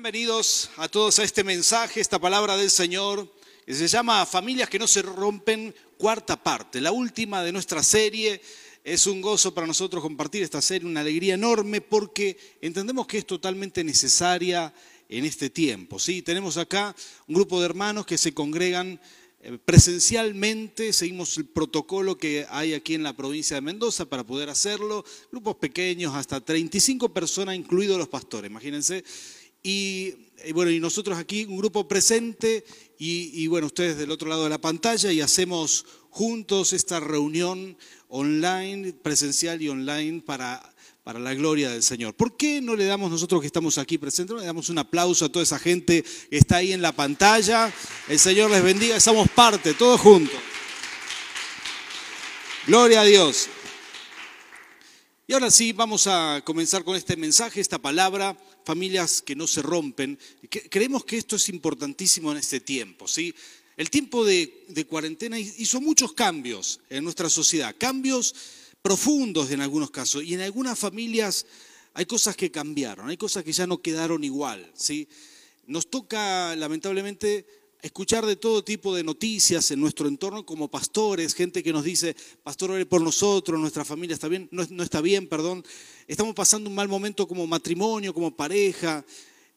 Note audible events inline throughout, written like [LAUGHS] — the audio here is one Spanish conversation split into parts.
Bienvenidos a todos a este mensaje, esta palabra del Señor, que se llama Familias que no se rompen, cuarta parte, la última de nuestra serie. Es un gozo para nosotros compartir esta serie, una alegría enorme, porque entendemos que es totalmente necesaria en este tiempo. ¿sí? Tenemos acá un grupo de hermanos que se congregan eh, presencialmente, seguimos el protocolo que hay aquí en la provincia de Mendoza para poder hacerlo, grupos pequeños, hasta 35 personas, incluidos los pastores, imagínense. Y, eh, bueno, y nosotros aquí, un grupo presente, y, bueno, ustedes del otro lado de la pantalla, y hacemos juntos esta reunión online, presencial y online para para la gloria del Señor. ¿Por qué no le damos nosotros que estamos aquí presentes, no le damos un aplauso a toda esa gente que está ahí en la pantalla? El Señor les bendiga, somos parte, todos juntos. Gloria a Dios. Y ahora sí, vamos a comenzar con este mensaje, esta palabra, familias que no se rompen. Creemos que esto es importantísimo en este tiempo, ¿sí? El tiempo de, cuarentena hizo muchos cambios en nuestra sociedad, cambios profundos en algunos casos. Y en algunas familias hay cosas que cambiaron, hay cosas que ya no quedaron igual. ¿sí? Nos toca, lamentablemente, escuchar de todo tipo de noticias en nuestro entorno como pastores, gente que nos dice, pastor, ore por nosotros, nuestra familia está bien, no, está bien, perdón. Estamos pasando un mal momento como matrimonio, como pareja.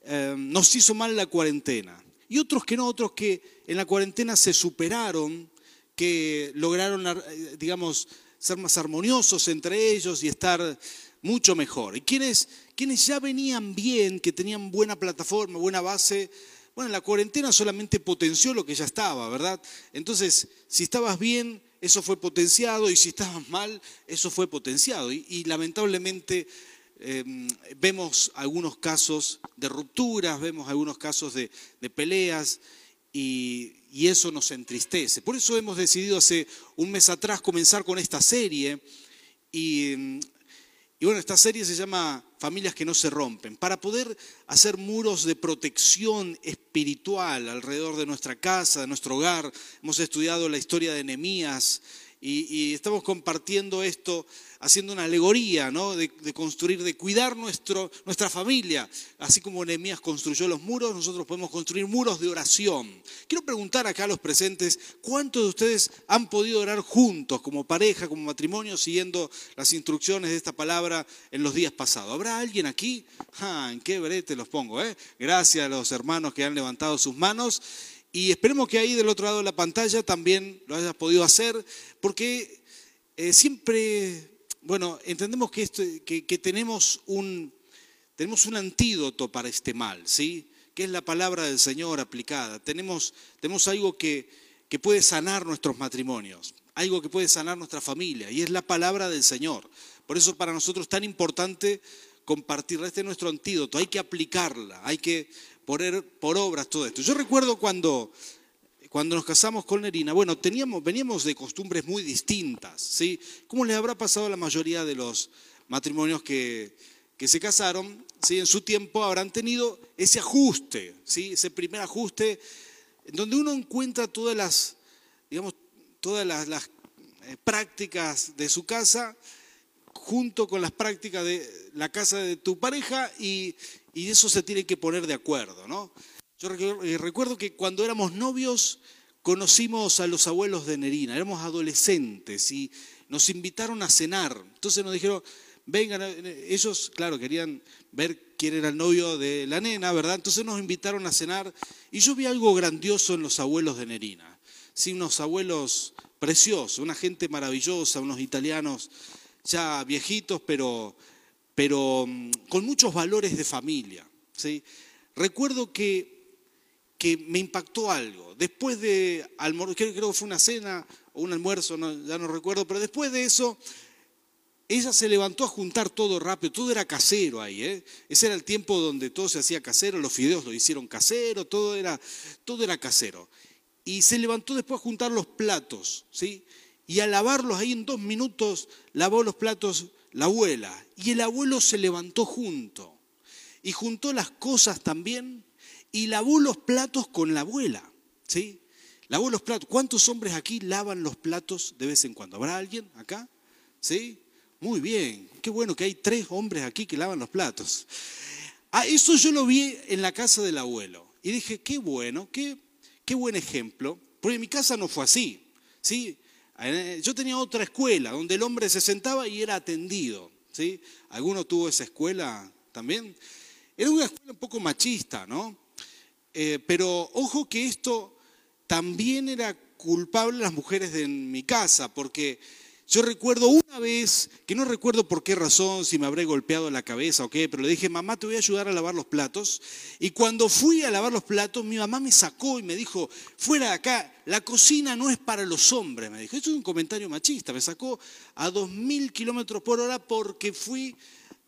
Eh, nos hizo mal la cuarentena. Y otros que no, otros que en la cuarentena se superaron, que lograron, eh, digamos, ser más armoniosos entre ellos y estar mucho mejor. Y quienes, quienes ya venían bien, que tenían buena plataforma, buena base, bueno, la cuarentena solamente potenció lo que ya estaba, ¿verdad? Entonces, si estabas bien, eso fue potenciado, y si estabas mal, eso fue potenciado. Y, lamentablemente em, vemos algunos casos de rupturas, vemos algunos casos de, peleas, y, y eso nos entristece. Por eso hemos decidido hace un mes atrás comenzar con esta serie y, bueno, esta serie se llama Familias que no se rompen, para poder hacer muros de protección espiritual alrededor de nuestra casa, de nuestro hogar. Hemos estudiado la historia de Nehemías y, estamos compartiendo esto, haciendo una alegoría ¿no? de, construir, de cuidar nuestro, nuestra familia. Así como Nehemías construyó los muros, nosotros podemos construir muros de oración. Quiero preguntar acá a los presentes, ¿cuántos de ustedes han podido orar juntos, como pareja, como matrimonio, siguiendo las instrucciones de esta palabra en los días pasados? ¿Habrá alguien aquí? Ah, ¿En qué brete los pongo? Eh? Gracias a los hermanos que han levantado sus manos. Y esperemos que ahí del otro lado de la pantalla también lo hayas podido hacer, porque eh, siempre, bueno, entendemos que, esto, que, tenemos, un, tenemos un antídoto para este mal, ¿sí? Que es la palabra del Señor aplicada. Tenemos, tenemos algo que, que puede sanar nuestros matrimonios, algo que puede sanar nuestra familia, y es la palabra del Señor. Por eso para nosotros es tan importante compartirla. Este es nuestro antídoto, hay que aplicarla, hay que poner por obras todo esto. Yo recuerdo cuando, cuando nos casamos con Nerina, bueno, teníamos, veníamos de costumbres muy distintas, ¿sí? ¿Cómo les habrá pasado a la mayoría de los matrimonios que, que se casaron? ¿sí? En su tiempo habrán tenido ese ajuste, ¿sí? Ese primer ajuste, donde uno encuentra todas las, digamos, todas las, las eh, prácticas de su casa junto con las prácticas de la casa de tu pareja y, y eso se tiene que poner de acuerdo, ¿no? Yo eh, recuerdo que cuando éramos novios conocimos a los abuelos de Nerina, éramos adolescentes y nos invitaron a cenar. Entonces nos dijeron, vengan, eh, ellos, claro, querían ver quién era el novio de la nena, ¿verdad? Entonces nos invitaron a cenar y yo vi algo grandioso en los abuelos de Nerina. Sí, unos abuelos preciosos, una gente maravillosa, unos italianos ya viejitos, pero pero mm, con muchos valores de familia. ¿sí? Recuerdo que, que me impactó algo. Después de almorzar, creo, que fue una cena o un almuerzo, ya no recuerdo, pero después de eso, ella se levantó a juntar todo rápido, todo era casero ahí, ¿eh? ese era el tiempo donde todo se hacía casero, los fideos lo hicieron casero, todo era, todo era casero. Y se levantó después a juntar los platos, ¿sí? Y a lavarlos ahí en dos minutos, lavó los platos la abuela, y el abuelo se levantó junto y juntó las cosas también y lavó los platos con la abuela, ¿sí? Lavó los platos. ¿Cuántos hombres aquí lavan los platos de vez en cuando? ¿Habrá alguien acá? ¿Sí? Muy bien. Qué bueno que hay tres hombres aquí que lavan los platos. Ah, eso yo lo vi en la casa del abuelo. Y dije, qué bueno, qué, qué buen ejemplo. Porque en mi casa no fue así. ¿sí? Eh, yo tenía otra escuela donde el hombre se sentaba y era atendido. ¿sí? ¿Alguno tuvo esa escuela también? Era una escuela un poco machista, ¿no? Eh, pero ojo que esto también era culpable las mujeres de mi casa, porque yo recuerdo una vez, que no recuerdo por qué razón, si me habré golpeado la cabeza o qué, pero le dije, mamá, te voy a ayudar a lavar los platos. Y cuando fui a lavar los platos, mi mamá me sacó y me dijo, fuera de acá, la cocina no es para los hombres, me dijo. Esto es un comentario machista, me sacó a 2.000 kilómetros por hora porque fui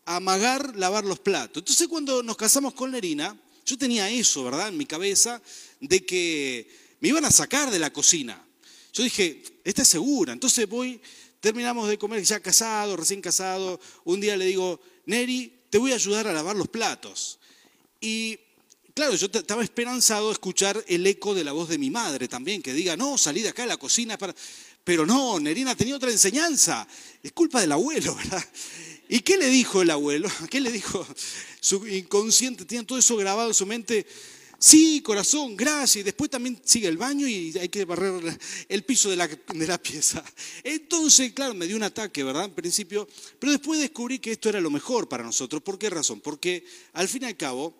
a amagar lavar los platos. Entonces cuando nos casamos con Nerina, yo tenía eso, ¿verdad?, en mi cabeza, de que me iban a sacar de la cocina. Yo dije, esta es segura. Entonces voy Terminamos de comer ya casado, recién casado. Un día le digo, Neri, te voy a ayudar a lavar los platos. Y claro, yo estaba esperanzado escuchar el eco de la voz de mi madre también, que diga, no, salí de acá a la cocina. Para... Pero no, Nerina tenía otra enseñanza. Es culpa del abuelo, [LAUGHS] ¿verdad? ¿Y qué le dijo el abuelo? ¿Qué le dijo? Su inconsciente tiene todo eso grabado en su mente. Sí, corazón, gracias. Y después también sigue el baño y hay que barrer el piso de la, de la, pieza. Entonces, claro, me dio un ataque, ¿verdad? En principio. Pero después descubrí que esto era lo mejor para nosotros. ¿Por qué razón? Porque al fin y al cabo,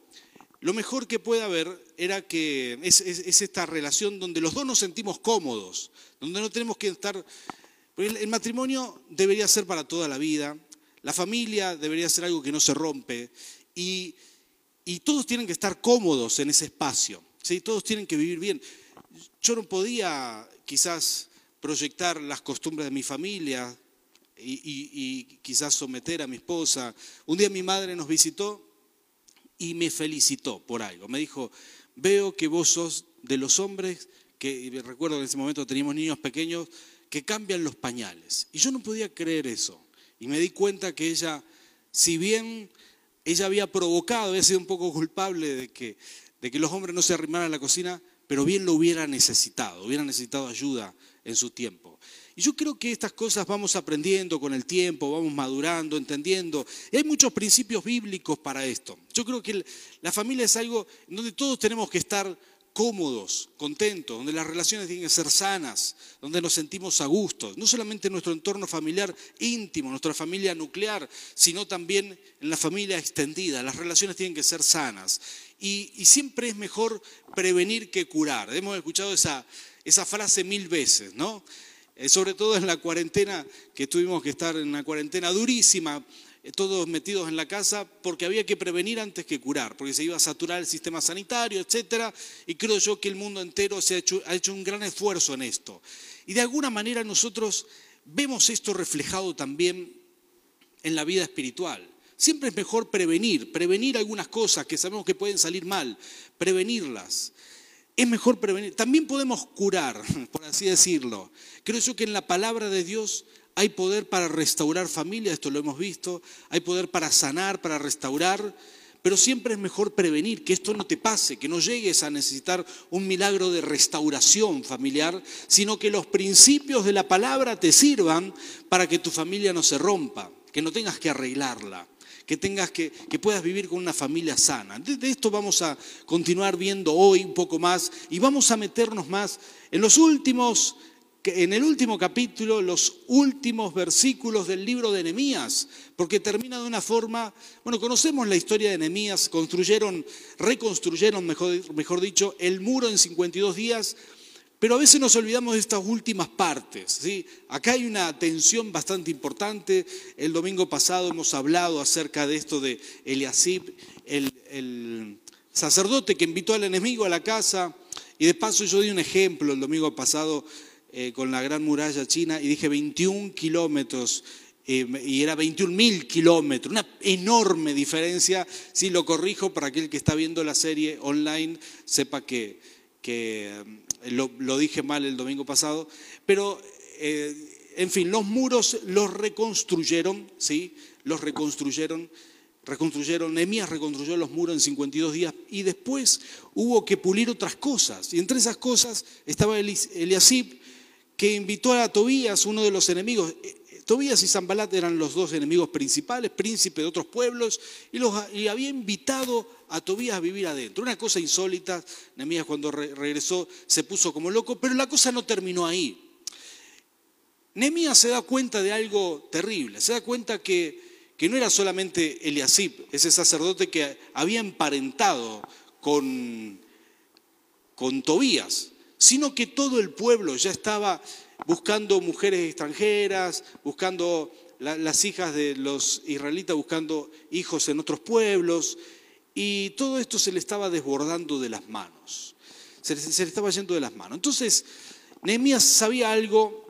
lo mejor que puede haber era que es, es, esta relación donde los dos nos sentimos cómodos, donde no tenemos que estar... El, el matrimonio debería ser para toda la vida, la familia debería ser algo que no se rompe. Y y todos tienen que estar cómodos en ese espacio, ¿sí? todos tienen que vivir bien. Yo no podía quizás proyectar las costumbres de mi familia y, quizás someter a mi esposa. Un día mi madre nos visitó y me felicitó por algo. Me dijo, veo que vos sos de los hombres, que recuerdo que en ese momento teníamos niños pequeños, que cambian los pañales. Y yo no podía creer eso. Y me di cuenta que ella, si bien ella había provocado, había sido un poco culpable de que, de que los hombres no se arrimaran a la cocina, pero bien lo hubiera necesitado, hubiera necesitado ayuda en su tiempo. Y yo creo que estas cosas vamos aprendiendo con el tiempo, vamos madurando, entendiendo. Hay muchos principios bíblicos para esto. Yo creo que la familia es algo donde todos tenemos que estar cómodos, contentos, donde las relaciones tienen que ser sanas, donde nos sentimos a gusto, no solamente en nuestro entorno familiar íntimo, nuestra familia nuclear, sino también en la familia extendida. Las relaciones tienen que ser sanas. Y, siempre es mejor prevenir que curar. Hemos escuchado esa, frase mil veces, ¿no? Eh, sobre todo en la cuarentena, que tuvimos que estar en una cuarentena durísima, todos metidos en la casa porque había que prevenir antes que curar, porque se iba a saturar el sistema sanitario, etcétera, y creo yo que el mundo entero se ha hecho, ha hecho un gran esfuerzo en esto. Y de alguna manera nosotros vemos esto reflejado también en la vida espiritual. Siempre es mejor prevenir, prevenir algunas cosas que sabemos que pueden salir mal, prevenirlas. Es mejor prevenir. También podemos curar, [LAUGHS] por así decirlo. Creo yo que en la palabra de Dios hay poder para restaurar familias, esto lo hemos visto, hay poder para sanar, para restaurar, pero siempre es mejor prevenir que esto no te pase, que no llegues a necesitar un milagro de restauración familiar, sino que los principios de la palabra te sirvan para que tu familia no se rompa, que no tengas que arreglarla que tengas que, que puedas vivir con una familia sana. De, esto vamos a continuar viendo hoy un poco más y vamos a meternos más en los últimos en el último capítulo, los últimos versículos del libro de Nehemías, porque termina de una forma, bueno, conocemos la historia de Nehemías, construyeron, reconstruyeron, mejor, dicho, el muro en 52 días, pero a veces nos olvidamos de estas últimas partes. ¿sí? Acá hay una tensión bastante importante. El domingo pasado hemos hablado acerca de esto de Eliasib, el, el sacerdote que invitó al enemigo a la casa. Y de paso yo di un ejemplo el domingo pasado eh, con la gran muralla china y dije 21 kilómetros eh, y era 21 mil kilómetros, una enorme diferencia. Si lo corrijo para aquel que está viendo la serie online, sepa que, que eh, lo, dije mal el domingo pasado, pero en fin, los muros los reconstruyeron, ¿sí? Los reconstruyeron reconstruyeron, Nehemías reconstruyó los muros en 52 días y después hubo que pulir otras cosas. Y entre esas cosas estaba Eliasib, que invitó a Tobías, uno de los enemigos. Eh, Tobías y Zambalat eran los dos enemigos principales, príncipes de otros pueblos, y, los, había invitado a Tobías a vivir adentro. Una cosa insólita, Nehemías cuando regresó se puso como loco, pero la cosa no terminó ahí. Nehemías se da cuenta de algo terrible, se da cuenta que, que no era solamente Eliasib, ese sacerdote que había emparentado con, con Tobías, sino que todo el pueblo ya estaba buscando mujeres extranjeras, buscando las hijas de los israelitas, buscando hijos en otros pueblos, y todo esto se le estaba desbordando de las manos, se le, estaba yendo de las manos. Entonces, Nehemías sabía algo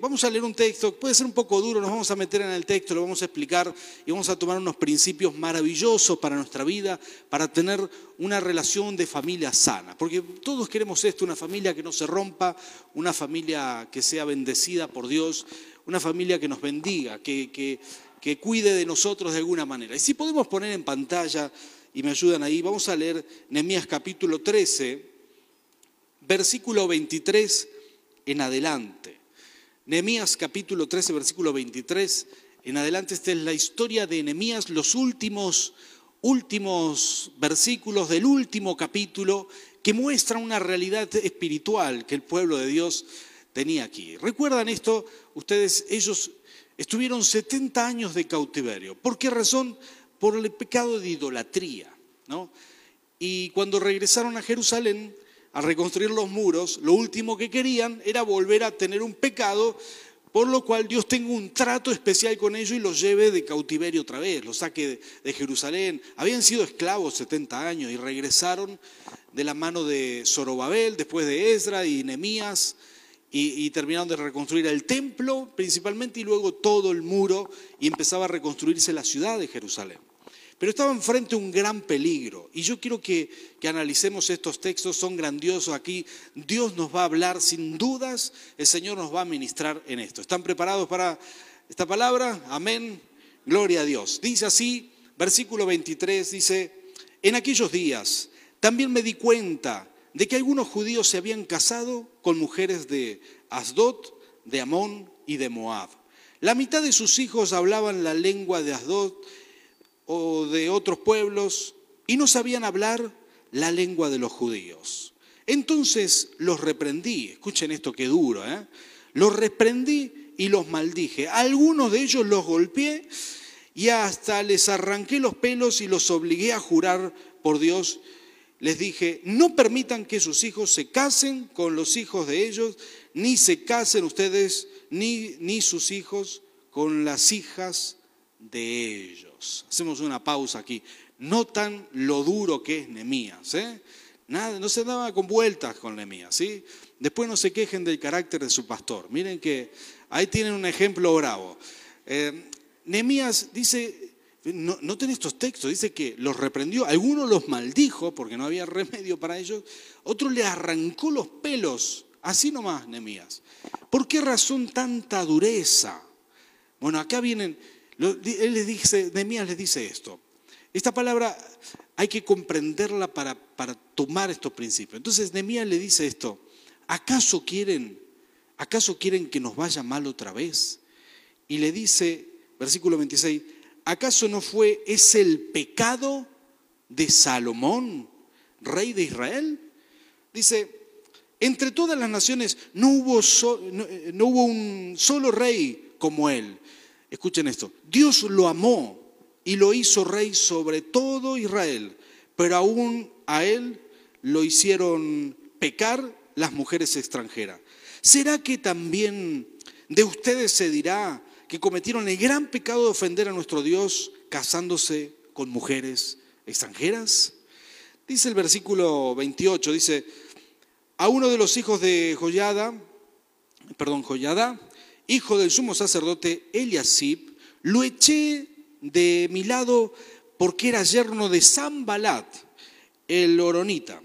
vamos a leer un texto, puede ser un poco duro, nos vamos a meter en el texto, lo vamos a explicar y vamos a tomar unos principios maravillosos para nuestra vida, para tener una relación de familia sana. Porque todos queremos esto, una familia que no se rompa, una familia que sea bendecida por Dios, una familia que nos bendiga, que, que, que cuide de nosotros de alguna manera. Y si podemos poner en pantalla, y me ayudan ahí, vamos a leer Nehemías capítulo 13, versículo 23 en adelante. Nehemías capítulo 13, versículo 23 en adelante, esta es la historia de Nehemías, los últimos, últimos versículos del último capítulo que muestran una realidad espiritual que el pueblo de Dios tenía aquí. ¿Recuerdan esto? Ustedes, ellos estuvieron 70 años de cautiverio. ¿Por qué razón? Por el pecado de idolatría. ¿no? Y cuando regresaron a Jerusalén, a reconstruir los muros, lo último que querían era volver a tener un pecado, por lo cual Dios tenga un trato especial con ellos y los lleve de cautiverio otra vez, los saque de Jerusalén. Habían sido esclavos 70 años y regresaron de la mano de Zorobabel, después de Ezra y Nehemías, y, y, terminaron de reconstruir el templo principalmente y luego todo el muro y empezaba a reconstruirse la ciudad de Jerusalén. Pero estaban frente a un gran peligro. Y yo quiero que, que, analicemos estos textos, son grandiosos aquí. Dios nos va a hablar sin dudas, el Señor nos va a ministrar en esto. ¿Están preparados para esta palabra? Amén. Gloria a Dios. Dice así, versículo 23, dice, en aquellos días también me di cuenta de que algunos judíos se habían casado con mujeres de Asdod, de Amón y de Moab. La mitad de sus hijos hablaban la lengua de Asdod o de otros pueblos y no sabían hablar la lengua de los judíos. Entonces los reprendí, escuchen esto que duro, ¿eh? los reprendí y los maldije. algunos de ellos los golpeé y hasta les arranqué los pelos y los obligué a jurar por Dios. Les dije, no permitan que sus hijos se casen con los hijos de ellos, ni se casen ustedes, ni, ni sus hijos con las hijas de ellos. Hacemos una pausa aquí. Notan lo duro que es Nemías. ¿eh? No se daba con vueltas con Nemías. ¿sí? Después no se quejen del carácter de su pastor. Miren que ahí tienen un ejemplo bravo. Eh, Nemías dice, no, noten estos textos, dice que los reprendió, algunos los maldijo porque no había [LAUGHS] remedio para ellos, otro le arrancó los pelos, así nomás Nemías. ¿Por qué razón tanta dureza? Bueno, acá vienen, él les dice, Nehemías les dice esto. Esta palabra hay que comprenderla para, tomar estos principios. Entonces Nehemías le dice esto. ¿Acaso quieren, acaso quieren que nos vaya mal otra vez? Y le dice, versículo 26, ¿acaso no fue ese el pecado de Salomón, rey de Israel? Dice, entre todas las naciones no hubo, no hubo un solo rey como él Escuchen esto, Dios lo amó y lo hizo rey sobre todo Israel, pero aún a él lo hicieron pecar las mujeres extranjeras. ¿Será que también de ustedes se dirá que cometieron el gran pecado de ofender a nuestro Dios casándose con mujeres extranjeras? Dice el versículo 28, dice, a uno de los hijos de Joyada, perdón, Joyada, hijo del sumo sacerdote Eliasib, lo eché de mi lado porque era yerno de Sambalat, el oronita.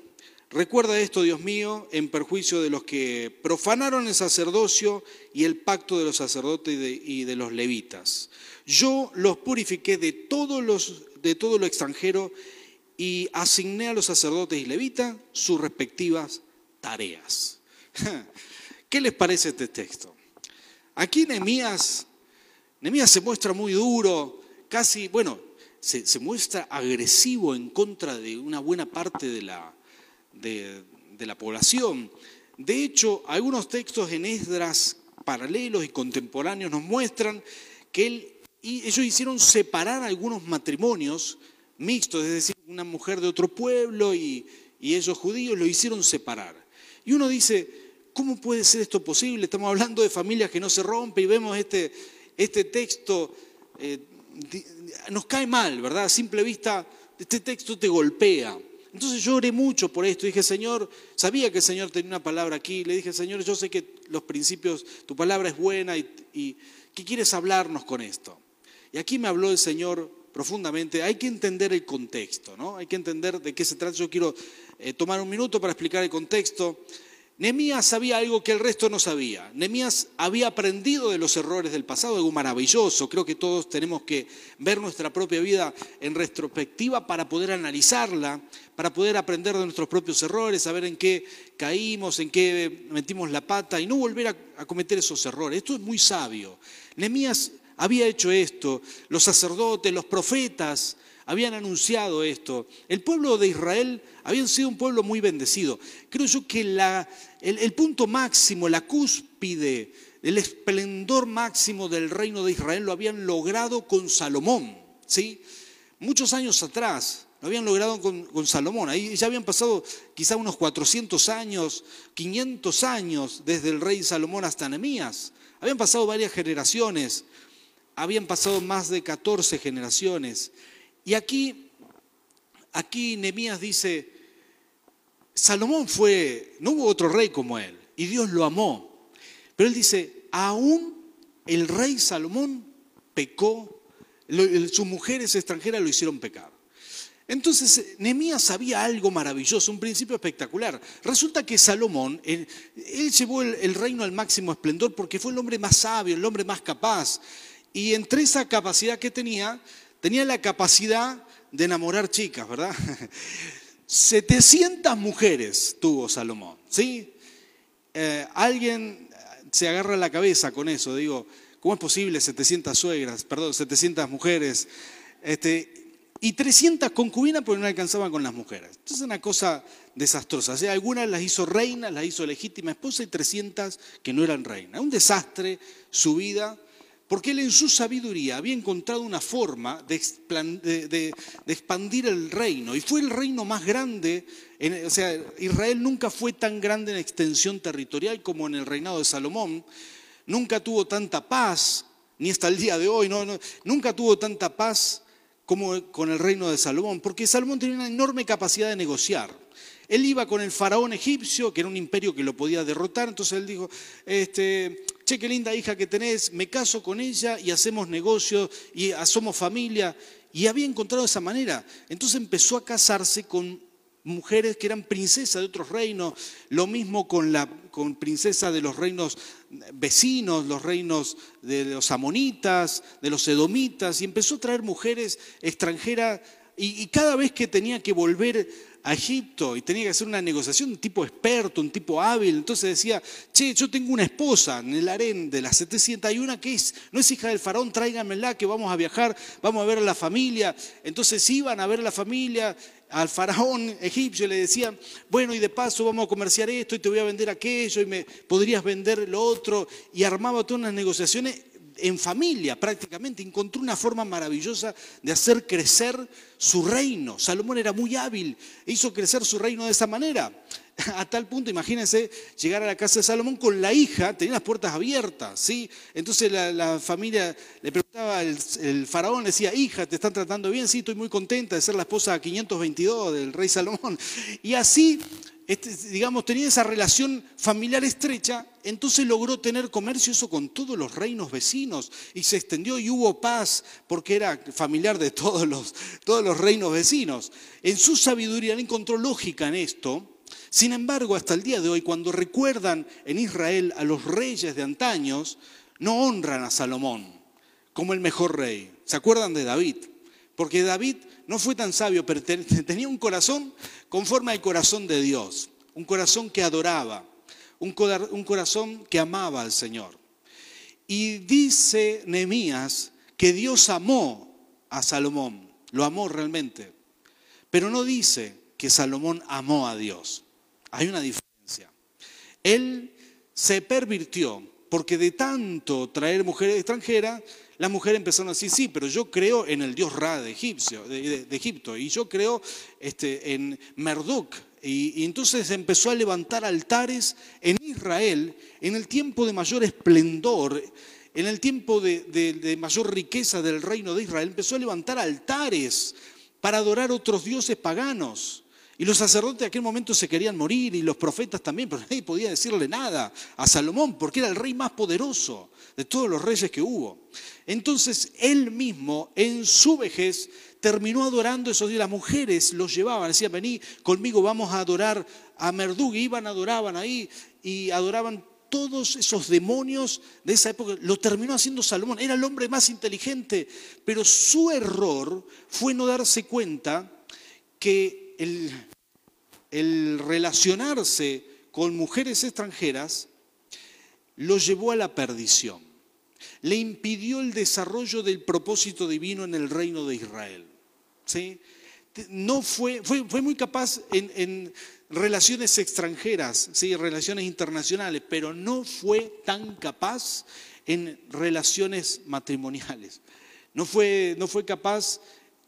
Recuerda esto, Dios mío, en perjuicio de los que profanaron el sacerdocio y el pacto de los sacerdotes y de, los levitas. Yo los purifiqué de, todos los, de todo lo extranjero y asigné a los sacerdotes y levitas sus respectivas tareas. [LAUGHS] ¿Qué les parece este texto? Aquí Nehemías Nehemías se muestra muy duro, casi, bueno, se, muestra agresivo en contra de una buena parte de la, de, la población. De hecho, algunos textos en Esdras paralelos y contemporáneos nos muestran que él, ellos hicieron separar algunos matrimonios mixtos, es decir, una mujer de otro pueblo y, y ellos judíos lo hicieron separar. Y uno dice, ¿cómo puede ser esto posible? Estamos hablando de familias que no se rompen y vemos este, este texto, eh, nos cae mal, ¿verdad? A simple vista, este texto te golpea. Entonces yo oré mucho por esto. Dije, Señor, sabía que el Señor tenía una palabra aquí. Le dije, Señor, yo sé que los principios, tu palabra es buena y, ¿qué quieres hablarnos con esto? Y aquí me habló el Señor profundamente. Hay que entender el contexto, ¿no? Hay que entender de qué se trata. Yo quiero eh, tomar un minuto para explicar el contexto. Nemías sabía algo que el resto no sabía. Nemías había aprendido de los errores del pasado, algo maravilloso. Creo que todos tenemos que ver nuestra propia vida en retrospectiva para poder analizarla, para poder aprender de nuestros propios errores, saber en qué caímos, en qué metimos la pata y no volver a, cometer esos errores. Esto es muy sabio. Nemías había hecho esto, los sacerdotes, los profetas habían anunciado esto. El pueblo de Israel había sido un pueblo muy bendecido. Creo yo que el, punto máximo, la cúspide, el esplendor máximo del reino de Israel lo habían logrado con Salomón. ¿sí? Muchos años atrás lo habían logrado con, con Salomón. Ahí ya habían pasado quizá unos 400 años, 500 años desde el rey Salomón hasta Nehemías. Habían pasado varias generaciones, habían pasado más de 14 generaciones. Y aquí, aquí Nehemías dice, Salomón fue, no hubo otro rey como él, y Dios lo amó. Pero él dice, aún el rey Salomón pecó, sus mujeres extranjeras lo hicieron pecar. Entonces, Nehemías sabía algo maravilloso, un principio espectacular. Resulta que Salomón, él, llevó el, reino al máximo esplendor porque fue el hombre más sabio, el hombre más capaz. Y entre esa capacidad que tenía, tenía la capacidad de enamorar chicas, ¿verdad? [LAUGHS] 700 mujeres tuvo Salomón, ¿sí? Eh, alguien se agarra la cabeza con eso, digo, ¿cómo es posible 700 suegras, perdón, 700 mujeres? Este, y 300 concubinas porque no alcanzaban con las mujeres. Entonces es una cosa desastrosa. O sea, algunas las hizo reinas, las hizo legítima esposa y 300 que no eran reinas. Un desastre su vida porque él en su sabiduría había encontrado una forma de, expandir el reino, y fue el reino más grande, o sea, Israel nunca fue tan grande en extensión territorial como en el reinado de Salomón, nunca tuvo tanta paz, ni hasta el día de hoy, nunca tuvo tanta paz como con el reino de Salomón, porque Salomón tenía una enorme capacidad de negociar. Él iba con el faraón egipcio, que era un imperio que lo podía derrotar, entonces él dijo, este, che, qué linda hija que tenés, me caso con ella y hacemos negocios y somos familia. Y había encontrado esa manera. Entonces empezó a casarse con mujeres que eran princesas de otros reinos, lo mismo con, la, con princesas de los reinos vecinos, los reinos de los amonitas, de los edomitas, y empezó a traer mujeres extranjeras, y cada vez que tenía que volver a Egipto y tenía que hacer una negociación, un tipo experto, un tipo hábil. Entonces decía, che, yo tengo una esposa en el harén de las 701 que es, no es hija del faraón, tráigamela que vamos a viajar, vamos a ver a la familia. Entonces iban a ver a la familia, al faraón egipcio le decían, bueno, y de paso vamos a comerciar esto y te voy a vender aquello y me podrías vender lo otro. Y armaba todas unas negociaciones en familia prácticamente, encontró una forma maravillosa de hacer crecer su reino. Salomón era muy hábil, hizo crecer su reino de esa manera. [LAUGHS] A tal punto, imagínense, llegar a la casa de Salomón con la hija, tenía las puertas abiertas, ¿sí? Entonces la, familia le preguntaba, el, el, faraón decía, hija, ¿te están tratando bien? Sí, estoy muy contenta de ser la esposa 522 del rey Salomón. [LAUGHS] Y así este, digamos, tenía esa relación familiar estrecha, entonces logró tener comercio eso con todos los reinos vecinos y se extendió y hubo paz porque era familiar de todos los, todos los reinos vecinos. En su sabiduría él encontró lógica en esto. Sin embargo, hasta el día de hoy, cuando recuerdan en Israel a los reyes de antaños, no honran a Salomón como el mejor rey. ¿Se acuerdan de David? Porque David no fue tan sabio, pero tenía un corazón conforme al corazón de Dios, un corazón que adoraba, un corazón que amaba al Señor. Y dice Nehemías que Dios amó a Salomón, lo amó realmente, pero no dice que Salomón amó a Dios. Hay una diferencia. Él se pervirtió porque de tanto traer mujeres extranjeras, las mujeres empezaron a decir, sí, pero yo creo en el dios Ra de, Egipcio, de, Egipto, y yo creo este, en Merduk. Y, entonces empezó a levantar altares en Israel en el tiempo de mayor esplendor, en el tiempo de, mayor riqueza del reino de Israel, empezó a levantar altares para adorar otros dioses paganos. Y los sacerdotes de aquel momento se querían morir y los profetas también, pero nadie podía decirle nada a Salomón porque era el rey más poderoso de todos los reyes que hubo. Entonces él mismo en su vejez terminó adorando esos días. Las mujeres los llevaban, decían, vení conmigo, vamos a adorar a Merdug. iban, adoraban ahí y adoraban todos esos demonios de esa época. Lo terminó haciendo Salomón. Era el hombre más inteligente, pero su error fue no darse cuenta que el, relacionarse con mujeres extranjeras lo llevó a la perdición. Le impidió el desarrollo del propósito divino en el reino de Israel. ¿sí? No fue, fue, fue muy capaz en, relaciones extranjeras, ¿sí? relaciones internacionales, pero no fue tan capaz en relaciones matrimoniales. No fue, no fue capaz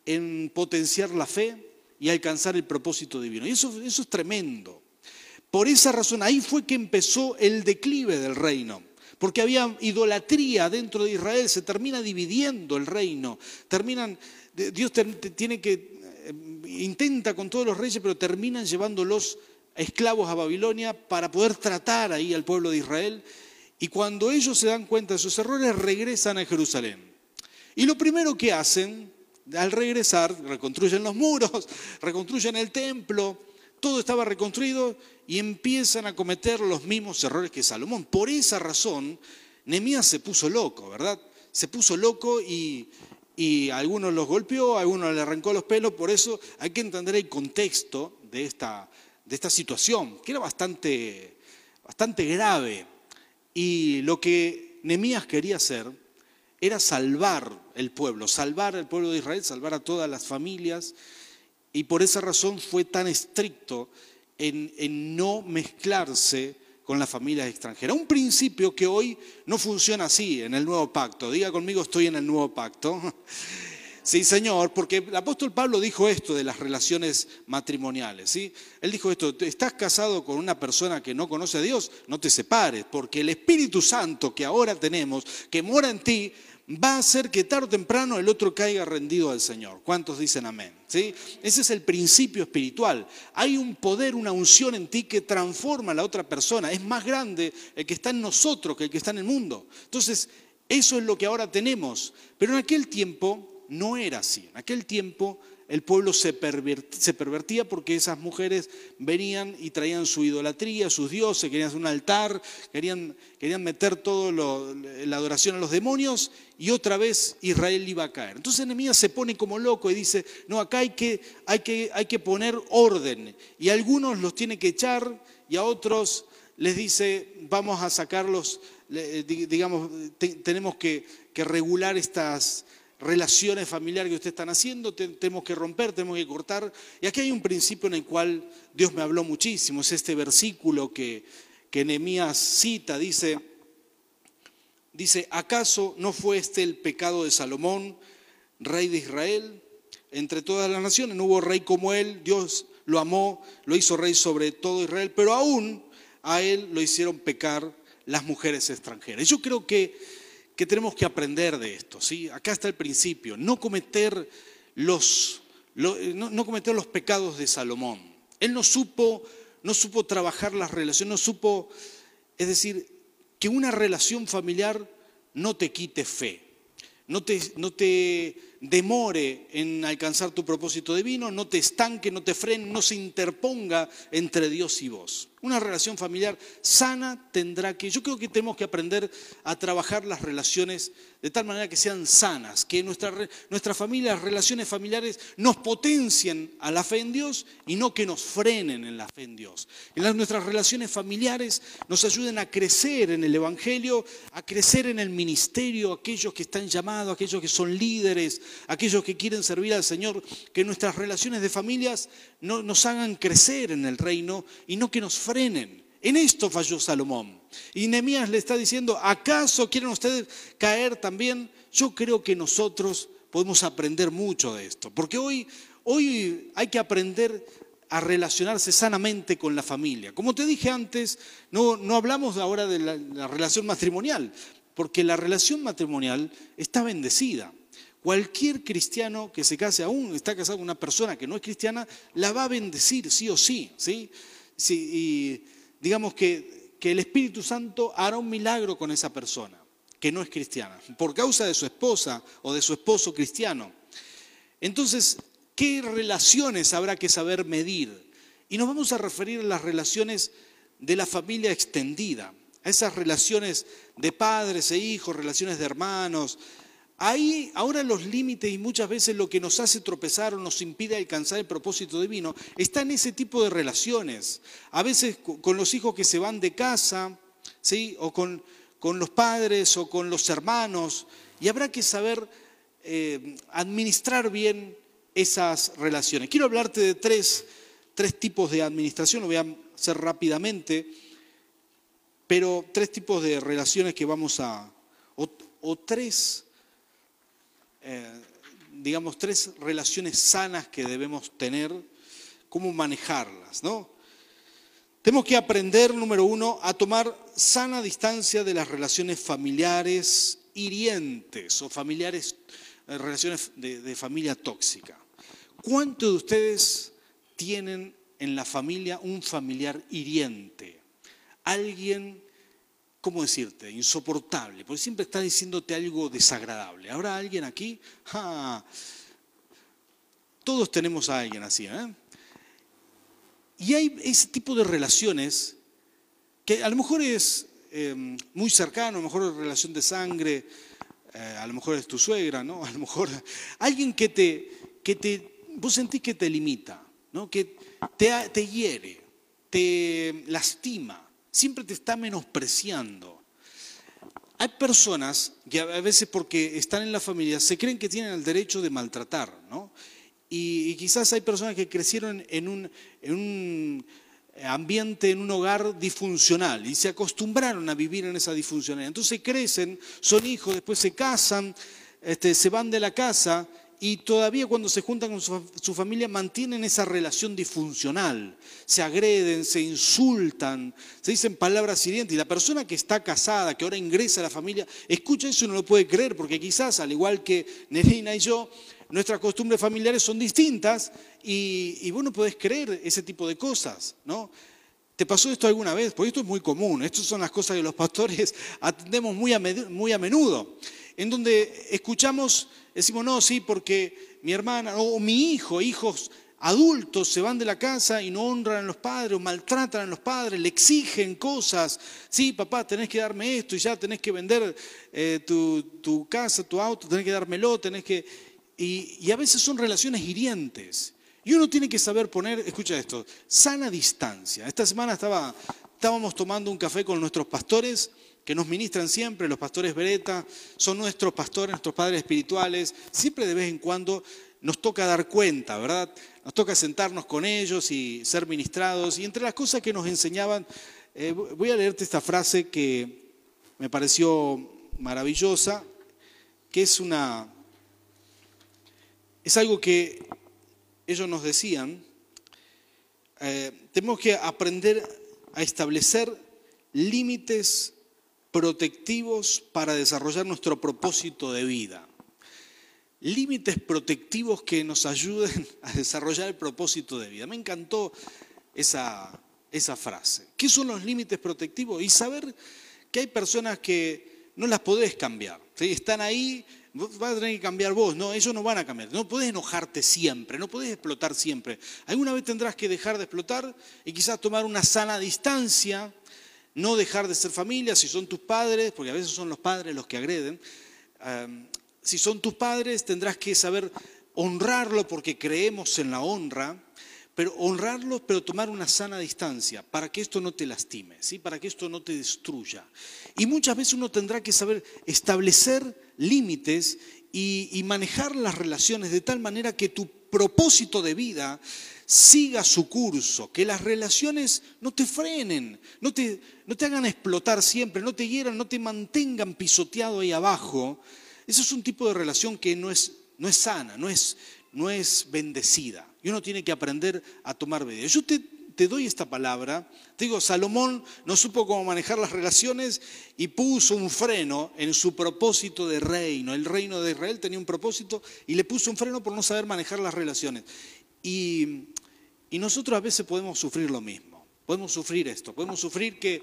en potenciar la fe, y alcanzar el propósito divino. Y eso, eso es tremendo. Por esa razón, ahí fue que empezó el declive del reino. Porque había idolatría dentro de Israel, se termina dividiendo el reino. Terminan, Dios tiene que, eh, intenta con todos los reyes, pero terminan llevándolos esclavos a Babilonia para poder tratar ahí al pueblo de Israel. Y cuando ellos se dan cuenta de sus errores, regresan a Jerusalén. Y lo primero que hacen al regresar, reconstruyen los muros, [LAUGHS] reconstruyen el templo, todo estaba reconstruido y empiezan a cometer los mismos errores que Salomón. Por esa razón, Nemías se puso loco, ¿verdad? Se puso loco y, y algunos los golpeó, a algunos le arrancó los pelos, por eso hay que entender el contexto de esta, de esta situación, que era bastante, bastante grave. Y lo que Nemías quería hacer era salvar el pueblo, salvar al pueblo de Israel, salvar a todas las familias. Y por esa razón fue tan estricto en, no mezclarse con las familias extranjeras. Un principio que hoy no funciona así en el nuevo pacto. Diga conmigo, estoy en el nuevo pacto. [LAUGHS] Sí, Señor, porque el apóstol Pablo dijo esto de las relaciones matrimoniales. ¿sí? Él dijo esto, estás casado con una persona que no conoce a Dios, no te separes, porque el Espíritu Santo que ahora tenemos, que mora en ti, va a hacer que tarde o temprano el otro caiga rendido al Señor. ¿Cuántos dicen amén? ¿Sí? Ese es el principio espiritual. Hay un poder, una unción en ti que transforma a la otra persona. Es más grande el que está en nosotros que el que está en el mundo. Entonces, eso es lo que ahora tenemos. Pero en aquel tiempo no era así. En aquel tiempo el pueblo se, pervertía porque esas mujeres venían y traían su idolatría, sus dioses, querían hacer un altar, querían, querían meter toda la adoración a los demonios y otra vez Israel iba a caer. Entonces Nehemías se pone como loco y dice, no, acá hay que, hay que, hay que poner orden y a algunos los tiene que echar y a otros les dice, vamos a sacarlos, digamos, tenemos que regular estas relaciones familiares que ustedes están haciendo, tenemos que romper, tenemos que cortar. Y aquí hay un principio en el cual Dios me habló muchísimo, es este versículo que, que Nehemías cita, dice, dice, ¿acaso no fue este el pecado de Salomón, rey de Israel? Entre todas las naciones no hubo rey como él, Dios lo amó, lo hizo rey sobre todo Israel, pero aún a él lo hicieron pecar las mujeres extranjeras. Yo creo que ¿Qué tenemos que aprender de esto? ¿sí? Acá está el principio, no cometer, los, no, cometer los pecados de Salomón. Él no supo, no supo trabajar las relaciones, no supo, es decir, que una relación familiar no te quite fe, no te, no te demore en alcanzar tu propósito divino, no te estanque, no te frene, no se interponga entre Dios y vos. Una relación familiar sana tendrá que, yo creo que tenemos que aprender a trabajar las relaciones de tal manera que sean sanas, que nuestra, nuestra las relaciones familiares nos potencien a la fe en Dios y no que nos frenen en la fe en Dios. En las, nuestras relaciones familiares nos ayuden a crecer en el Evangelio, a crecer en el ministerio, aquellos que están llamados, aquellos que son líderes, aquellos que quieren servir al Señor, que nuestras relaciones de familias no, nos hagan crecer en el reino y no que nos frenen en esto falló Salomón. Y Nehemías le está diciendo, ¿acaso quieren ustedes caer también? Yo creo que nosotros podemos aprender mucho de esto, porque hoy, hoy hay que aprender a relacionarse sanamente con la familia. Como te dije antes, no, no hablamos ahora de la, la relación matrimonial, porque la relación matrimonial está bendecida. Cualquier cristiano que se case aún, está casado con una persona que no es cristiana, la va a bendecir sí o sí, ¿sí? sí, y digamos que, que el Espíritu Santo hará un milagro con esa persona que no es cristiana, por causa de su esposa o de su esposo cristiano. Entonces, ¿qué relaciones habrá que saber medir? Y nos vamos a referir a las relaciones de la familia extendida, a esas relaciones de padres e hijos, relaciones de hermanos, Ahí, ahora los límites y muchas veces lo que nos hace tropezar o nos impide alcanzar el propósito divino está en ese tipo de relaciones. A veces con los hijos que se van de casa, ¿sí? o con, con los padres o con los hermanos. Y habrá que saber eh, administrar bien esas relaciones. Quiero hablarte de tres, tres tipos de administración, lo voy a hacer rápidamente, pero tres tipos de relaciones que vamos a, o, o tres eh, digamos, tres relaciones sanas que debemos tener, cómo manejarlas, ¿no? Tenemos que aprender, número uno, a tomar sana distancia de las relaciones familiares hirientes o familiares, eh, relaciones de, de familia tóxica. ¿Cuántos de ustedes tienen en la familia un familiar hiriente? Alguien ¿cómo decirte? Insoportable, porque siempre está diciéndote algo desagradable. ¿Habrá alguien aquí? Todos tenemos a alguien así, ¿eh? Y hay ese tipo de relaciones que a lo mejor es em, muy cercano, a lo mejor es relación de sangre, eh, a lo mejor es tu suegra, ¿no? A lo mejor alguien que te, que te, vos sentís que te limita, ¿no? Que te, te hiere, te lastima siempre te está menospreciando. Hay personas que a veces porque están en la familia se creen que tienen el derecho de maltratar, ¿no? Y, quizás hay personas que crecieron en un, en un ambiente, en un hogar disfuncional y se acostumbraron a vivir en esa disfuncionalidad. Entonces crecen, son hijos, después se casan, este, se van de la casa y todavía cuando se juntan con su, familia mantienen esa relación disfuncional, se agreden, se insultan, se dicen palabras hirientes y la persona que está casada, que ahora ingresa a la familia, escucha eso y no lo puede creer porque quizás, al igual que Nerina y yo, nuestras costumbres familiares son distintas y, y vos no podés creer ese tipo de cosas, ¿no? ¿Te pasó esto alguna vez? Porque esto es muy común, estas son las cosas que los pastores [LAUGHS] atendemos muy a, muy a menudo, en donde escuchamos Decimos, no, sí, porque mi hermana o mi hijo, hijos adultos se van de la casa y no honran a los padres o maltratan a los padres, le exigen cosas. Sí, papá, tenés que darme esto y ya tenés que vender eh, tu, casa, tu auto, tenés que dármelo, tenés que... Y, y a veces son relaciones hirientes. Y uno tiene que saber poner, escucha esto, sana distancia. Esta semana estaba, estábamos tomando un café con nuestros pastores que nos ministran siempre, los pastores Beretta, son nuestros pastores, nuestros padres espirituales, siempre de vez en cuando nos toca dar cuenta, ¿verdad? Nos toca sentarnos con ellos y ser ministrados. Y entre las cosas que nos enseñaban, eh, voy a leerte esta frase que me pareció maravillosa, que es una, es algo que ellos nos decían, eh, tenemos que aprender a establecer límites protectivos para desarrollar nuestro propósito de vida. Límites protectivos que nos ayuden a desarrollar el propósito de vida. Me encantó esa, esa frase. ¿Qué son los límites protectivos? Y saber que hay personas que no las podés cambiar. Están ahí, vas a tener que cambiar vos. No, ellos no van a cambiar. No podés enojarte siempre, no podés explotar siempre. Alguna vez tendrás que dejar de explotar y quizás tomar una sana distancia, no dejar de ser familia si son tus padres, porque a veces son los padres los que agreden. si son tus padres, tendrás que saber honrarlo porque creemos en la honra pero honrarlos, pero tomar una sana distancia para que esto no te lastime, ¿sí? para que esto no te destruya. Y muchas veces uno tendrá que saber establecer límites y, manejar las relaciones de tal manera que tu propósito de vida siga su curso, que las relaciones no te frenen, no te, no te hagan explotar siempre, no te hieran, no te mantengan pisoteado ahí abajo. Eso es un tipo de relación que no es, no es sana, no es, no es bendecida. Y uno tiene que aprender a tomar medidas. Yo te, te doy esta palabra. Te digo, Salomón no supo cómo manejar las relaciones y puso un freno en su propósito de reino. El reino de Israel tenía un propósito y le puso un freno por no saber manejar las relaciones. Y, y nosotros a veces podemos sufrir lo mismo. Podemos sufrir esto. Podemos sufrir que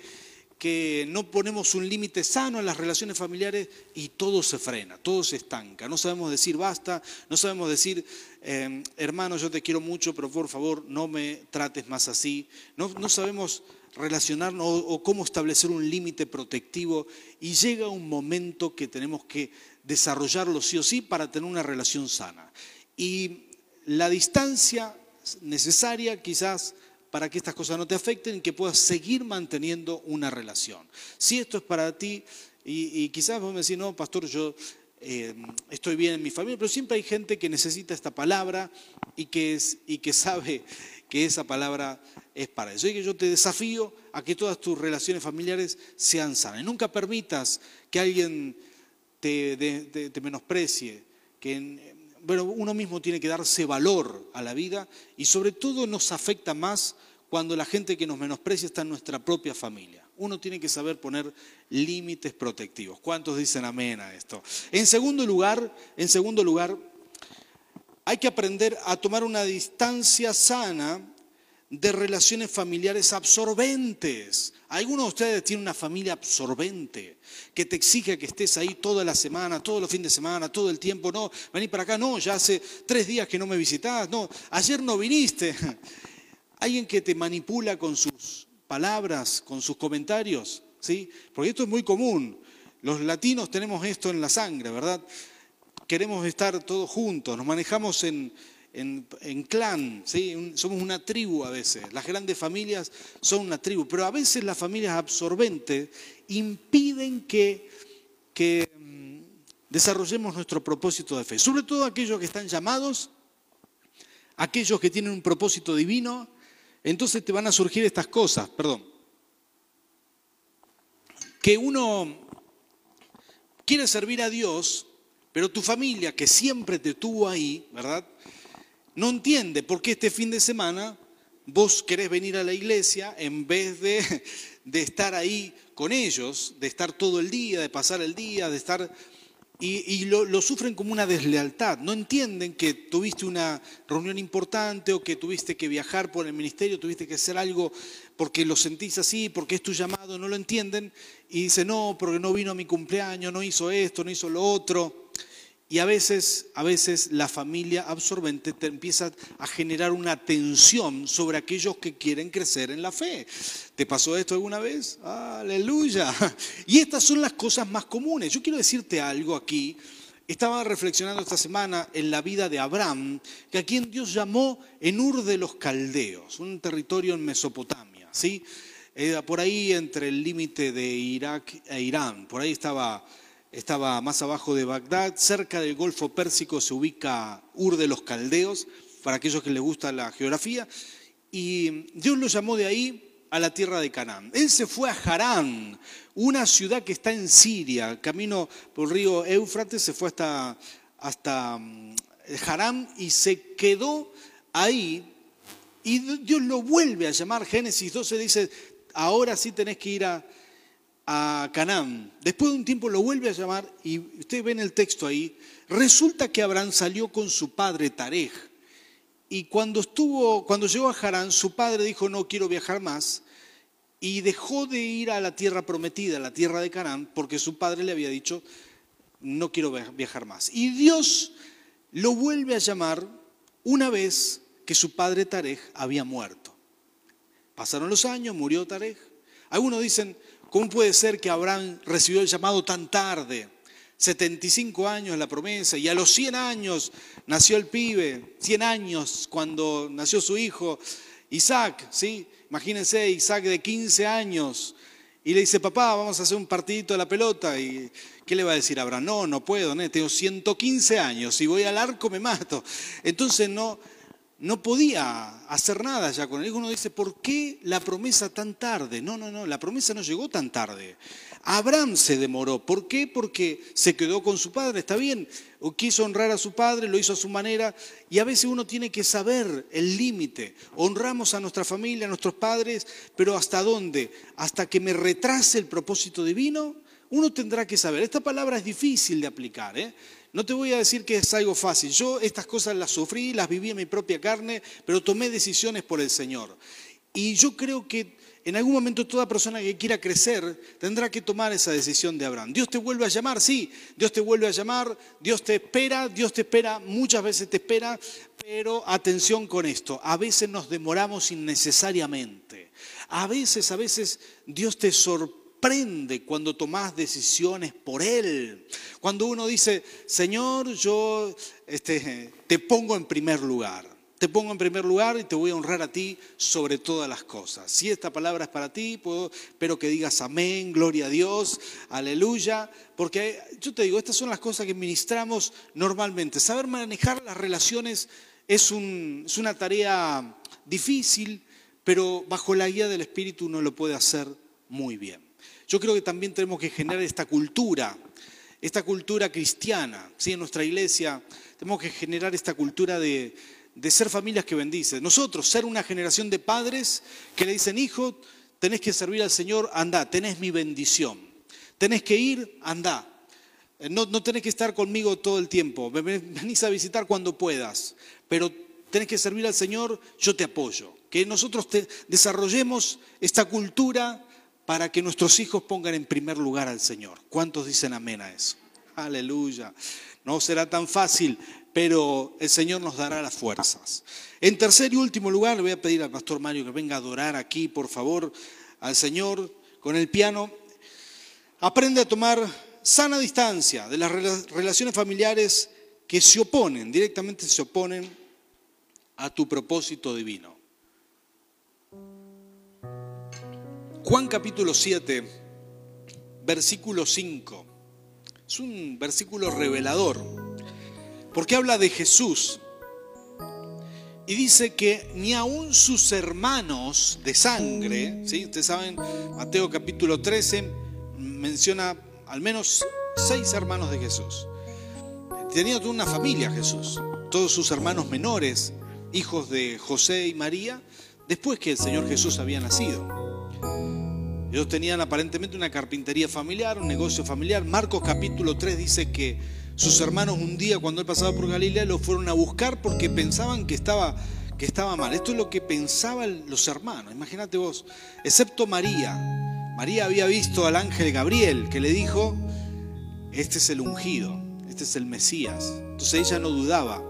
que no ponemos un límite sano en las relaciones familiares y todo se frena, todo se estanca. No sabemos decir basta, no sabemos decir, em, hermano, yo te quiero mucho, pero por favor no me trates más así. No, sabemos relacionarnos o, o cómo establecer un límite protectivo y llega un momento que tenemos que desarrollarlo sí o sí para tener una relación sana. Y la distancia necesaria quizás para que estas cosas no te afecten y que puedas seguir manteniendo una relación. Si esto es para ti, y, quizás vos me decís, no, pastor, yo eh, estoy bien en mi familia, pero siempre hay gente que necesita esta palabra y que, es, y que sabe que esa palabra es para eso. Y que yo te desafío a que todas tus relaciones familiares sean sanas. Nunca permitas que alguien te, te menosprecie, que bueno, uno mismo tiene que darse valor a la vida y sobre todo nos afecta más cuando la gente que nos menosprecia está en nuestra propia familia. Uno tiene que saber poner límites protectivos. ¿Cuántos dicen amén a esto? En segundo lugar, en segundo lugar, hay que aprender a tomar una distancia sana de relaciones familiares absorbentes. Algunos de ustedes tienen una familia absorbente que te exige que estés ahí toda la semana, todos los fines de semana, todo el tiempo. No, vení para acá, no, ya hace tres días que no me visitás, no, ayer no viniste. [LAUGHS] Alguien que te manipula con sus palabras, con sus comentarios, ¿sí? Porque esto es muy común. Los latinos tenemos esto en la sangre, ¿verdad? Queremos estar todos juntos, nos manejamos en, en, clan, ¿sí? somos una tribu a veces. Las grandes familias son una tribu, pero a veces las familias absorbentes impiden que, que mm, desarrollemos nuestro propósito de fe. Sobre todo aquellos que están llamados, aquellos que tienen un propósito divino, entonces te van a surgir estas cosas, perdón. Que uno quiere servir a Dios, pero tu familia que siempre te tuvo ahí, ¿verdad? No entiende por qué este fin de semana vos querés venir a la iglesia en vez de, estar ahí con ellos, de estar todo el día, de pasar el día, de estar... Y, lo, lo, sufren como una deslealtad. No entienden que tuviste una reunión importante o que tuviste que viajar por el ministerio, tuviste que hacer algo porque lo sentís así, porque es tu llamado, no lo entienden. Y dicen, no, porque no vino a mi cumpleaños, no hizo esto, no hizo lo otro. Y a veces, a veces la familia absorbente te empieza a generar una tensión sobre aquellos que quieren crecer en la fe. ¿Te pasó esto alguna vez? Aleluya. [LAUGHS] Y estas son las cosas más comunes. Yo quiero decirte algo aquí. Estaba reflexionando esta semana en la vida de Abraham, que a quien Dios llamó en Ur de los Caldeos, un territorio en Mesopotamia, ¿sí? por ahí entre el límite de Irak e Irán, por ahí estaba estaba más abajo de Bagdad, cerca del Golfo Pérsico se ubica Ur de los Caldeos, para aquellos que les gusta la geografía, y Dios lo llamó de ahí a la tierra de Canaán. Él se fue a Harán, una ciudad que está en Siria, camino por el río Éufrates, se fue hasta, hasta mm, Harán y se quedó ahí. Y Dios lo vuelve a llamar, Génesis 12 dice, ahora sí tenés que ir a, a Canaán. Después de un tiempo lo vuelve a llamar y ustedes ven el texto ahí. Resulta que Abraham salió con su padre Tarej. Y cuando estuvo, cuando llegó a Harán, su padre dijo, no quiero viajar más. Y dejó de ir a la tierra prometida, la tierra de Canaán, porque su padre le había dicho, no quiero viajar más. Y Dios lo vuelve a llamar una vez que su padre Tarej había muerto. Pasaron los años, murió Tarej. Algunos dicen, ¿cómo puede ser que Abraham recibió el llamado tan tarde? 75 años la promesa y a los 100 años nació el pibe, 100 años cuando nació su hijo Isaac, ¿sí? Imagínense, Isaac de 15 años y le dice, papá, vamos a hacer un partidito de la pelota. ¿Y qué le va a decir Abraham? No, no puedo, ¿no? tengo 115 años, si voy al arco me mato. Entonces no, no podía hacer nada ya con él. Uno dice, ¿por qué la promesa tan tarde? No, no, no, la promesa no llegó tan tarde. Abraham se demoró. ¿Por qué? Porque se quedó con su padre, está bien. O quiso honrar a su padre, lo hizo a su manera. Y a veces uno tiene que saber el límite. Honramos a nuestra familia, a nuestros padres, pero ¿hasta dónde? ¿Hasta que me retrase el propósito divino? Uno tendrá que saber. Esta palabra es difícil de aplicar. ¿eh? No te voy a decir que es algo fácil. Yo estas cosas las sufrí, las viví en mi propia carne, pero tomé decisiones por el Señor. Y yo creo que en algún momento toda persona que quiera crecer tendrá que tomar esa decisión de Abraham. Dios te vuelve a llamar, sí, Dios te vuelve a llamar, Dios te espera, Dios te espera, muchas veces te espera, pero atención con esto, a veces nos demoramos innecesariamente. A veces, a veces Dios te sorprende Aprende cuando tomas decisiones por Él. Cuando uno dice, Señor, yo este, te pongo en primer lugar. Te pongo en primer lugar y te voy a honrar a ti sobre todas las cosas. Si esta palabra es para ti, puedo, espero que digas amén, gloria a Dios, aleluya. Porque yo te digo, estas son las cosas que ministramos normalmente. Saber manejar las relaciones es una tarea difícil, pero bajo la guía del Espíritu uno lo puede hacer muy bien. Yo creo que también tenemos que generar esta cultura, esta cultura cristiana, ¿sí? en nuestra iglesia, tenemos que generar esta cultura de, ser familias que bendicen. Nosotros, ser una generación de padres que le dicen, hijo, tenés que servir al Señor, anda, tenés mi bendición. Tenés que ir, anda. Eh, no, no tenés que estar conmigo todo el tiempo, venís a visitar cuando puedas, pero tenés que servir al Señor, yo te apoyo. Que nosotros desarrollemos esta cultura para que nuestros hijos pongan en primer lugar al Señor. ¿Cuántos dicen amén a eso? Aleluya. No será tan fácil, pero el Señor nos dará las fuerzas. En tercer y último lugar, le voy a pedir al pastor Mario que venga a adorar aquí, por favor, al Señor con el piano. Aprende a tomar sana distancia de las relaciones familiares que se oponen, directamente se oponen a tu propósito divino. Juan capítulo 7, versículo 5. Es un versículo revelador, porque habla de Jesús y dice que ni aun sus hermanos de sangre, ¿sí? ustedes saben, Mateo capítulo 13 menciona al menos seis hermanos de Jesús. Tenía toda una familia Jesús, todos sus hermanos menores, hijos de José y María, después que el Señor Jesús había nacido. Ellos tenían aparentemente una carpintería familiar, un negocio familiar. Marcos capítulo 3 dice que sus hermanos un día cuando él pasaba por Galilea lo fueron a buscar porque pensaban que estaba, que estaba mal. Esto es lo que pensaban los hermanos. Imagínate vos, excepto María. María había visto al ángel Gabriel que le dijo, este es el ungido, este es el Mesías. Entonces ella no dudaba.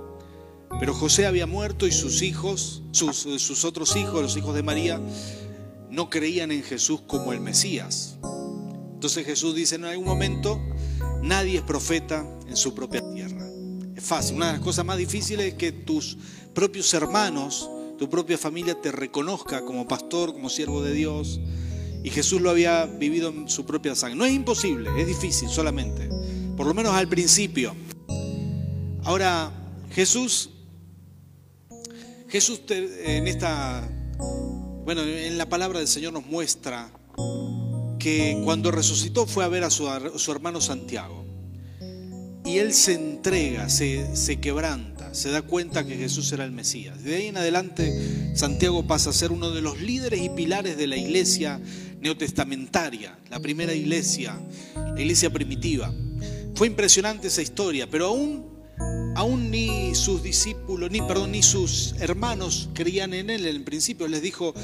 Pero José había muerto y sus hijos, sus, sus otros hijos, los hijos de María, no creían en Jesús como el Mesías. Entonces Jesús dice en algún momento, nadie es profeta en su propia tierra. Es fácil, una de las cosas más difíciles es que tus propios hermanos, tu propia familia te reconozca como pastor, como siervo de Dios. Y Jesús lo había vivido en su propia sangre. No es imposible, es difícil solamente. Por lo menos al principio. Ahora, Jesús, Jesús en esta bueno, en la palabra del Señor nos muestra que cuando resucitó fue a ver a su, hermano Santiago. Y él se entrega, se, se, quebranta, se da cuenta que Jesús era el Mesías. De ahí en adelante, Santiago pasa a ser uno de los líderes y pilares de la iglesia neotestamentaria, la primera iglesia, la iglesia primitiva. Fue impresionante esa historia, pero aún aún ni sus discípulos, ni perdón, ni sus hermanos creían en él en principio. Les dijo,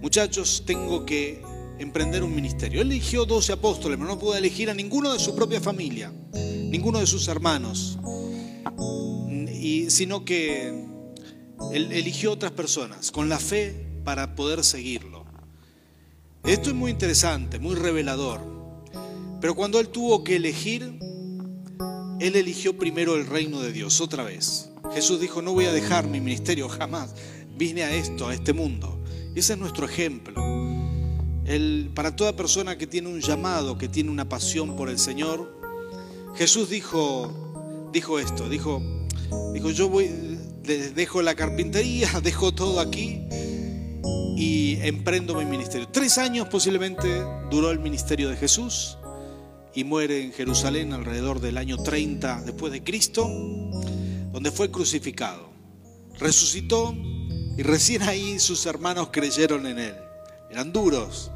muchachos, tengo que emprender un ministerio. Él eligió 12 apóstoles, pero no pudo elegir a ninguno de su propia familia. ninguno de sus hermanos, y, sino que él eligió otras personas con la fe para poder seguirlo. Esto es muy interesante, muy revelador. Pero cuando él tuvo que elegir, él eligió primero el reino de Dios, otra vez. Jesús dijo, no voy a dejar mi ministerio jamás. Vine a esto, a este mundo. Ese es nuestro ejemplo. El, para toda persona que tiene un llamado, que tiene una pasión por el Señor, Jesús dijo, dijo esto, dijo, dijo, yo voy, dejo la carpintería, [LAUGHS] dejo todo aquí y emprendo mi ministerio. Tres años posiblemente duró el ministerio de Jesús y muere en Jerusalén alrededor del año 30 después de Cristo, donde fue crucificado. Resucitó y recién ahí sus hermanos creyeron en él. Eran duros,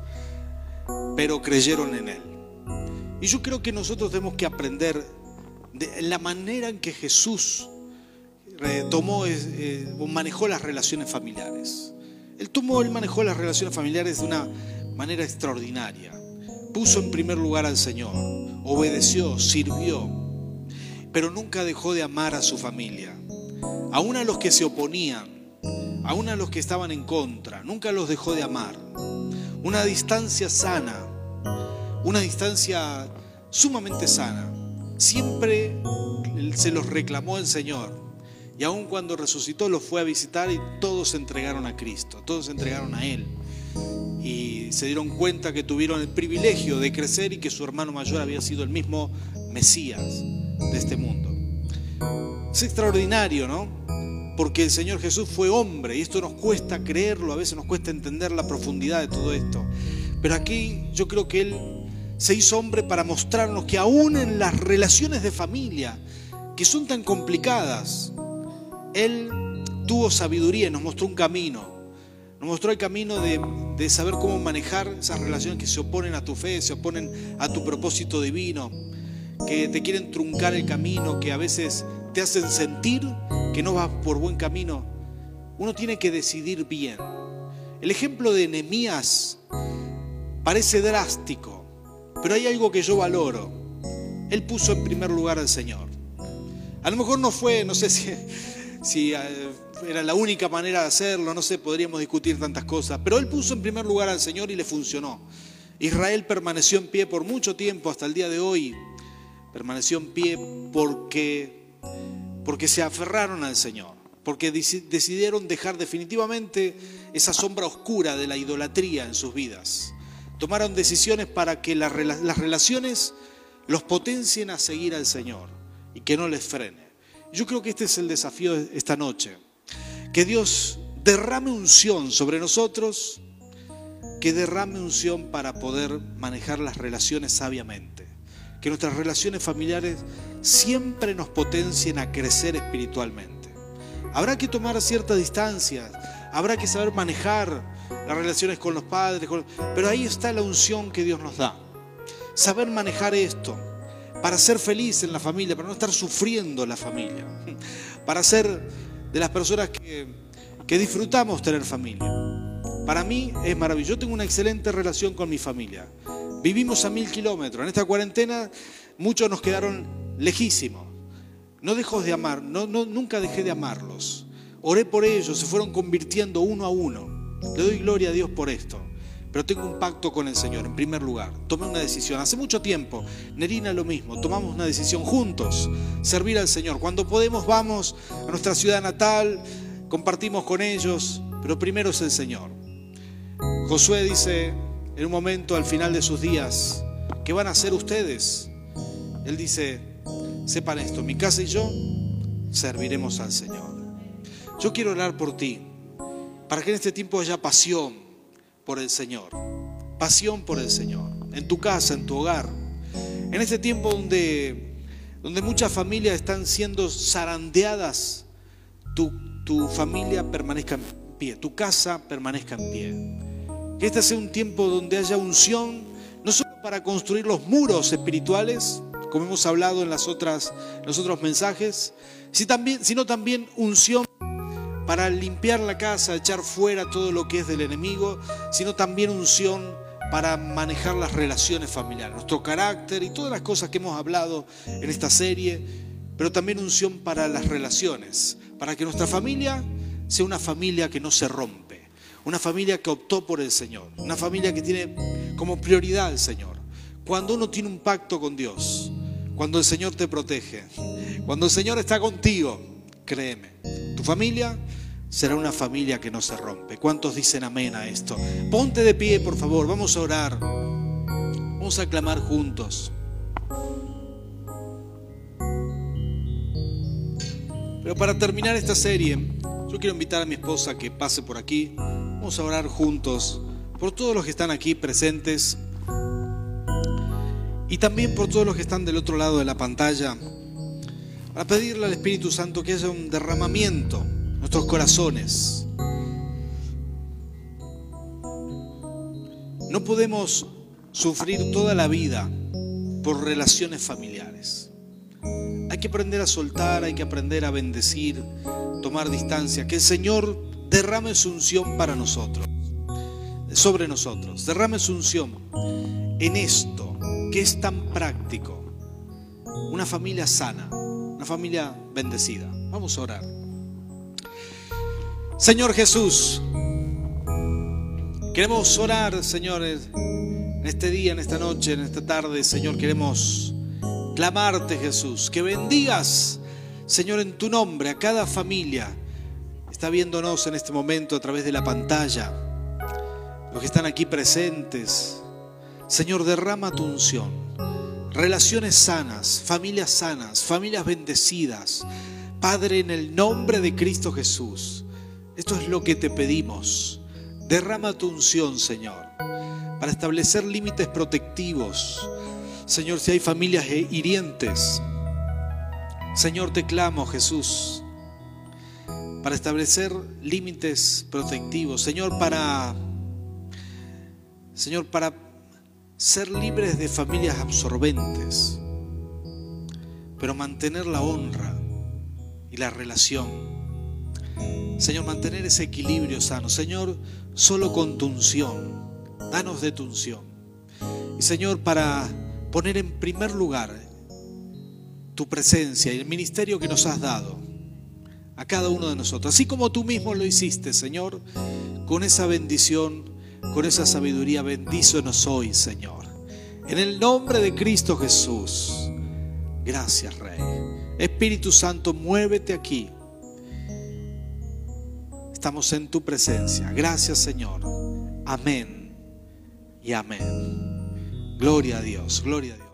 pero creyeron en él. Y yo creo que nosotros tenemos que aprender de la manera en que Jesús eh, tomó, eh, manejó las relaciones familiares. Él tomó, él manejó las relaciones familiares de una manera extraordinaria. Puso en primer lugar al Señor, obedeció, sirvió, pero nunca dejó de amar a su familia. Aún a los que se oponían, aún a los que estaban en contra, nunca los dejó de amar. Una distancia sana, una distancia sumamente sana. Siempre se los reclamó el Señor. Y aun cuando resucitó, los fue a visitar y todos se entregaron a Cristo, todos se entregaron a Él. Y se dieron cuenta que tuvieron el privilegio de crecer y que su hermano mayor había sido el mismo Mesías de este mundo. Es extraordinario, ¿no? Porque el Señor Jesús fue hombre y esto nos cuesta creerlo, a veces nos cuesta entender la profundidad de todo esto. Pero aquí yo creo que Él se hizo hombre para mostrarnos que aún en las relaciones de familia, que son tan complicadas, él tuvo sabiduría y nos mostró un camino. Nos mostró el camino de, saber cómo manejar esas relaciones que se oponen a tu fe, se oponen a tu propósito divino, que te quieren truncar el camino, que a veces te hacen sentir que no vas por buen camino. Uno tiene que decidir bien. El ejemplo de Nehemías parece drástico, pero hay algo que yo valoro. Él puso en primer lugar al Señor. A lo mejor no fue, no sé si si eh, era la única manera de hacerlo, no sé, podríamos discutir tantas cosas, pero él puso en primer lugar al Señor y le funcionó. Israel permaneció en pie por mucho tiempo, hasta el día de hoy, permaneció en pie porque, porque se aferraron al Señor, porque decidieron dejar definitivamente esa sombra oscura de la idolatría en sus vidas. Tomaron decisiones para que las relaciones los potencien a seguir al Señor y que no les frene. Yo creo que este es el desafío de esta noche. Que Dios derrame unción sobre nosotros, que derrame unción para poder manejar las relaciones sabiamente. Que nuestras relaciones familiares siempre nos potencien a crecer espiritualmente. Habrá que tomar ciertas distancias, habrá que saber manejar las relaciones con los padres, pero ahí está la unción que Dios nos da. Saber manejar esto para ser feliz en la familia, para no estar sufriendo la familia, [LAUGHS] para ser de las personas que, que disfrutamos tener familia. Para mí es maravilloso. Yo tengo una excelente relación con mi familia. Vivimos a mil kilómetros. En esta cuarentena muchos nos quedaron lejísimos. No dejo de amar, no, nunca dejé de amarlos. Oré por ellos, se fueron convirtiendo uno a uno. Le doy gloria a Dios por esto pero tengo un pacto con el Señor, en primer lugar. Tomé una decisión. Hace mucho tiempo, Nerina lo mismo, tomamos una decisión juntos, servir al Señor. Cuando podemos vamos a nuestra ciudad natal, compartimos con ellos, pero primero es el Señor. Josué dice en un momento al final de sus días, ¿qué van a hacer ustedes? Él dice, sepan esto, mi casa y yo serviremos al Señor. Yo quiero orar por ti, para que en este tiempo haya pasión por el Señor, pasión por el Señor, en tu casa, en tu hogar. En este tiempo donde, donde muchas familias están siendo zarandeadas, tu, tu familia permanezca en pie, tu casa permanezca en pie. Que este sea un tiempo donde haya unción, no solo para construir los muros espirituales, como hemos hablado en, las otras, en los otros mensajes, sino también unción para limpiar la casa, echar fuera todo lo que es del enemigo, sino también unción para manejar las relaciones familiares, nuestro carácter y todas las cosas que hemos hablado en esta serie, pero también unción para las relaciones, para que nuestra familia sea una familia que no se rompe, una familia que optó por el Señor, una familia que tiene como prioridad al Señor. Cuando uno tiene un pacto con Dios, cuando el Señor te protege, cuando el Señor está contigo, créeme, tu familia será una familia que no se rompe. ¿Cuántos dicen amén a esto? Ponte de pie, por favor, vamos a orar. Vamos a clamar juntos. Pero para terminar esta serie, yo quiero invitar a mi esposa que pase por aquí. Vamos a orar juntos por todos los que están aquí presentes y también por todos los que están del otro lado de la pantalla, para pedirle al Espíritu Santo que haya un derramamiento nuestros corazones. No podemos sufrir toda la vida por relaciones familiares. Hay que aprender a soltar, hay que aprender a bendecir, tomar distancia. Que el Señor derrame su unción para nosotros, sobre nosotros. Derrame su unción en esto que es tan práctico. Una familia sana, una familia bendecida. Vamos a orar. Señor Jesús, queremos orar, Señor, en este día, en esta noche, en esta tarde, Señor, queremos clamarte, Jesús, que bendigas, Señor, en tu nombre a cada familia. Está viéndonos en este momento a través de la pantalla, los que están aquí presentes. Señor, derrama tu unción. Relaciones sanas, familias sanas, familias bendecidas. Padre, en el nombre de Cristo Jesús. Esto es lo que te pedimos. Derrama tu unción, Señor, para establecer límites protectivos. Señor, si hay familias hirientes, Señor, te clamo, Jesús, para establecer límites protectivos. Señor, para Señor, para ser libres de familias absorbentes, pero mantener la honra y la relación Señor, mantener ese equilibrio sano. Señor, solo con tu unción, danos de tu unción. Y Señor, para poner en primer lugar tu presencia y el ministerio que nos has dado a cada uno de nosotros, así como tú mismo lo hiciste, Señor, con esa bendición, con esa sabiduría, bendícenos hoy, Señor. En el nombre de Cristo Jesús. Gracias, Rey. Espíritu Santo, muévete aquí Estamos en tu presencia. Gracias Señor. Amén y amén. Gloria a Dios, gloria a Dios.